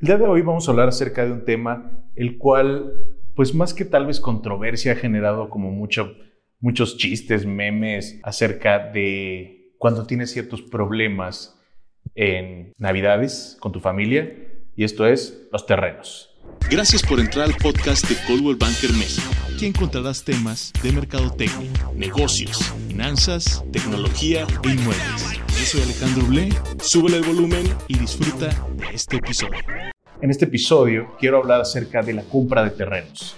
El día de hoy vamos a hablar acerca de un tema el cual, pues más que tal vez controversia, ha generado como mucho, muchos chistes, memes acerca de cuando tienes ciertos problemas en Navidades con tu familia, y esto es los terrenos. Gracias por entrar al podcast de Coldwell Banker México. Aquí encontrarás temas de mercadotecnia, negocios, finanzas, tecnología e inmuebles. Yo soy Alejandro Blé, súbele el volumen y disfruta de este episodio. En este episodio quiero hablar acerca de la compra de terrenos.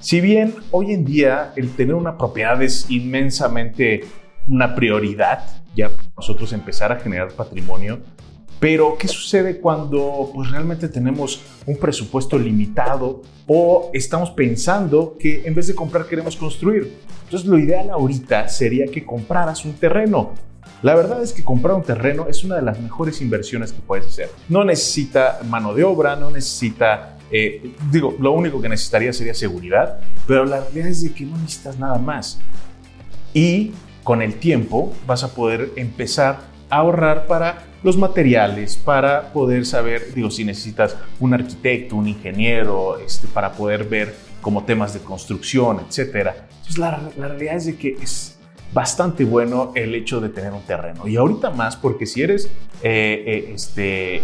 Si bien hoy en día el tener una propiedad es inmensamente una prioridad, ya nosotros empezar a generar patrimonio, pero ¿qué sucede cuando pues, realmente tenemos un presupuesto limitado o estamos pensando que en vez de comprar queremos construir? Entonces lo ideal ahorita sería que compraras un terreno. La verdad es que comprar un terreno es una de las mejores inversiones que puedes hacer. No necesita mano de obra, no necesita, eh, digo, lo único que necesitaría sería seguridad, pero la realidad es de que no necesitas nada más. Y con el tiempo vas a poder empezar ahorrar para los materiales, para poder saber, digo, si necesitas un arquitecto, un ingeniero, este, para poder ver como temas de construcción, etc. Entonces la, la realidad es de que es bastante bueno el hecho de tener un terreno. Y ahorita más porque si eres, eh, eh, este,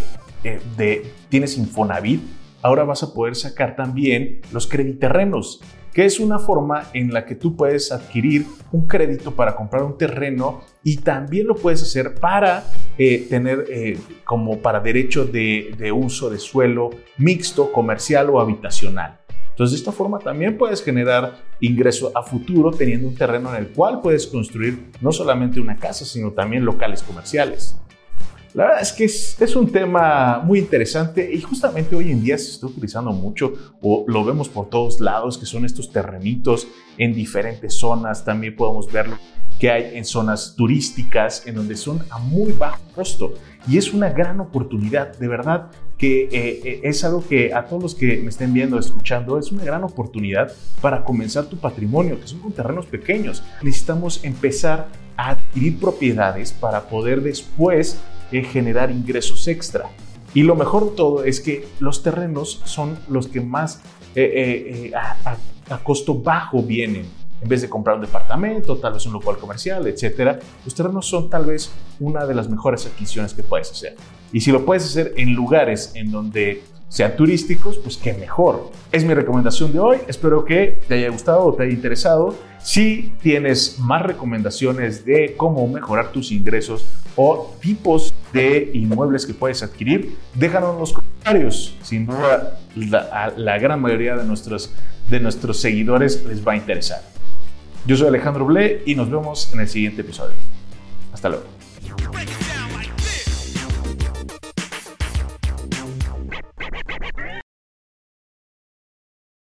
eh, de, tienes Infonavit, ahora vas a poder sacar también los crediterrenos, que es una forma en la que tú puedes adquirir un crédito para comprar un terreno y también lo puedes hacer para tener como para derecho de, de uso de suelo mixto, comercial o habitacional. Entonces, de esta forma también puedes generar ingreso a futuro teniendo un terreno en el cual puedes construir no solamente una casa, sino también locales comerciales. La verdad es que es, un tema muy interesante y justamente hoy en día se está utilizando mucho o lo vemos por todos lados, que son estos terrenitos en diferentes zonas. También podemos verlo que hay en zonas turísticas en donde son a muy bajo costo y es una gran oportunidad, de verdad que eh, eh, es algo que a todos los que me estén viendo, escuchando, es una gran oportunidad para comenzar tu patrimonio, que son con terrenos pequeños. Necesitamos empezar a adquirir propiedades para poder después eh, generar ingresos extra. Y lo mejor de todo es que los terrenos son los que más a costo bajo vienen en vez de comprar un departamento, tal vez un local comercial, etcétera, los terrenos son tal vez una de las mejores adquisiciones que puedes hacer. Y si lo puedes hacer en lugares en donde sean turísticos, pues qué mejor. Es mi recomendación de hoy. Espero que te haya gustado o te haya interesado. Si tienes más recomendaciones de cómo mejorar tus ingresos o tipos de inmuebles que puedes adquirir, déjanos en los comentarios. Sin duda, la, la gran mayoría de nuestros, de nuestros seguidores les va a interesar. Yo soy Alejandro Blé y nos vemos en el siguiente episodio. Hasta luego.